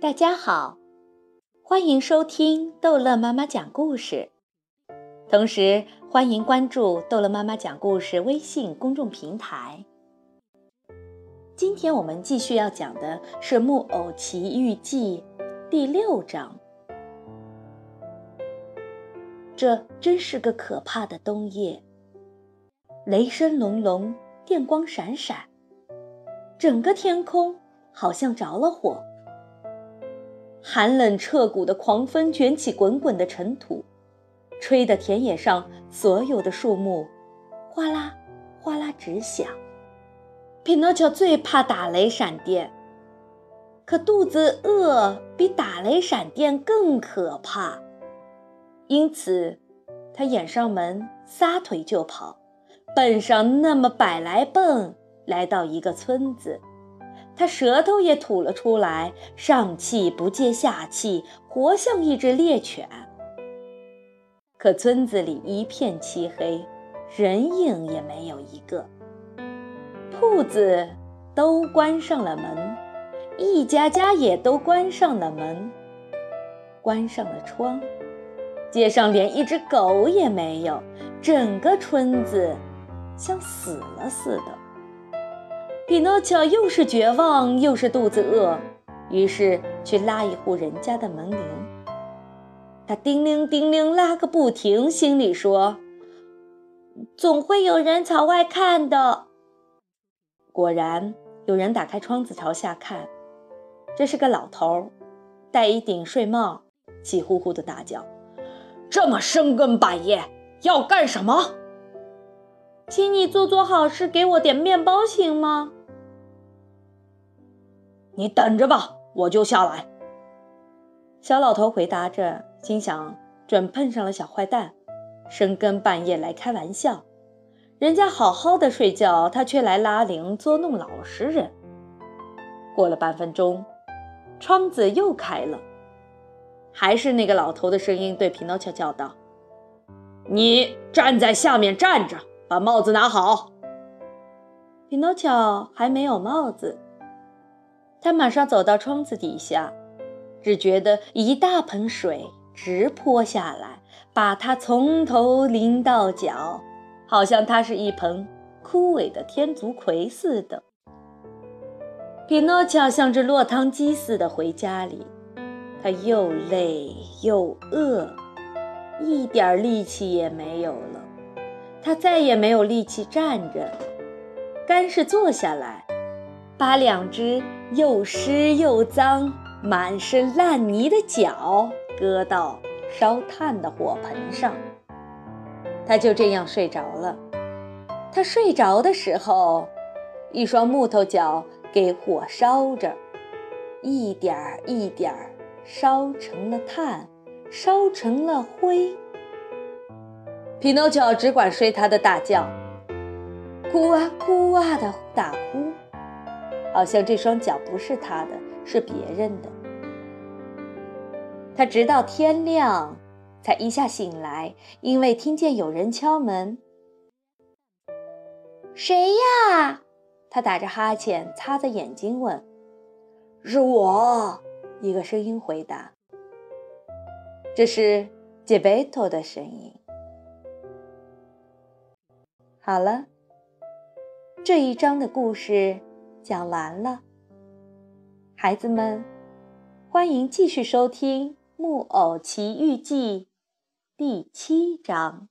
大家好，欢迎收听逗乐妈妈讲故事，同时欢迎关注逗乐妈妈讲故事微信公众平台。今天我们继续要讲的是《木偶奇遇记》第六章。这真是个可怕的冬夜，雷声隆隆，电光闪闪，整个天空好像着了火。寒冷彻骨的狂风卷起滚滚的尘土，吹得田野上所有的树木哗啦哗啦直响。匹诺乔最怕打雷闪电，可肚子饿比打雷闪电更可怕，因此他掩上门，撒腿就跑，奔上那么百来蹦，来到一个村子。他舌头也吐了出来，上气不接下气，活像一只猎犬。可村子里一片漆黑，人影也没有一个。铺子都关上了门，一家家也都关上了门，关上了窗。街上连一只狗也没有，整个村子像死了似的。匹诺乔又是绝望又是肚子饿，于是去拉一户人家的门铃。他叮铃叮铃拉个不停，心里说：“总会有人朝外看的。”果然，有人打开窗子朝下看，这是个老头，戴一顶睡帽，气呼呼地大叫：“这么深更半夜要干什么？请你做做好事，给我点面包行吗？”你等着吧，我就下来。小老头回答着，心想：准碰上了小坏蛋，深更半夜来开玩笑。人家好好的睡觉，他却来拉铃捉弄老实人。过了半分钟，窗子又开了，还是那个老头的声音对匹诺乔叫道：“你站在下面站着，把帽子拿好。”匹诺乔还没有帽子。他马上走到窗子底下，只觉得一大盆水直泼下来，把他从头淋到脚，好像他是一盆枯萎的天竺葵似的。匹诺乔像只落汤鸡似的回家里，他又累又饿，一点力气也没有了。他再也没有力气站着，干是坐下来，把两只。又湿又脏、满是烂泥的脚搁到烧炭的火盆上，他就这样睡着了。他睡着的时候，一双木头脚给火烧着，一点儿一点儿烧成了炭，烧成了灰。匹诺乔只管睡他的大觉，哭啊哭啊的大哭。好像这双脚不是他的，是别人的。他直到天亮，才一下醒来，因为听见有人敲门。谁呀？他打着哈欠，擦着眼睛问：“是我。”一个声音回答：“这是杰贝托的声音。”好了，这一章的故事。讲完了，孩子们，欢迎继续收听《木偶奇遇记》第七章。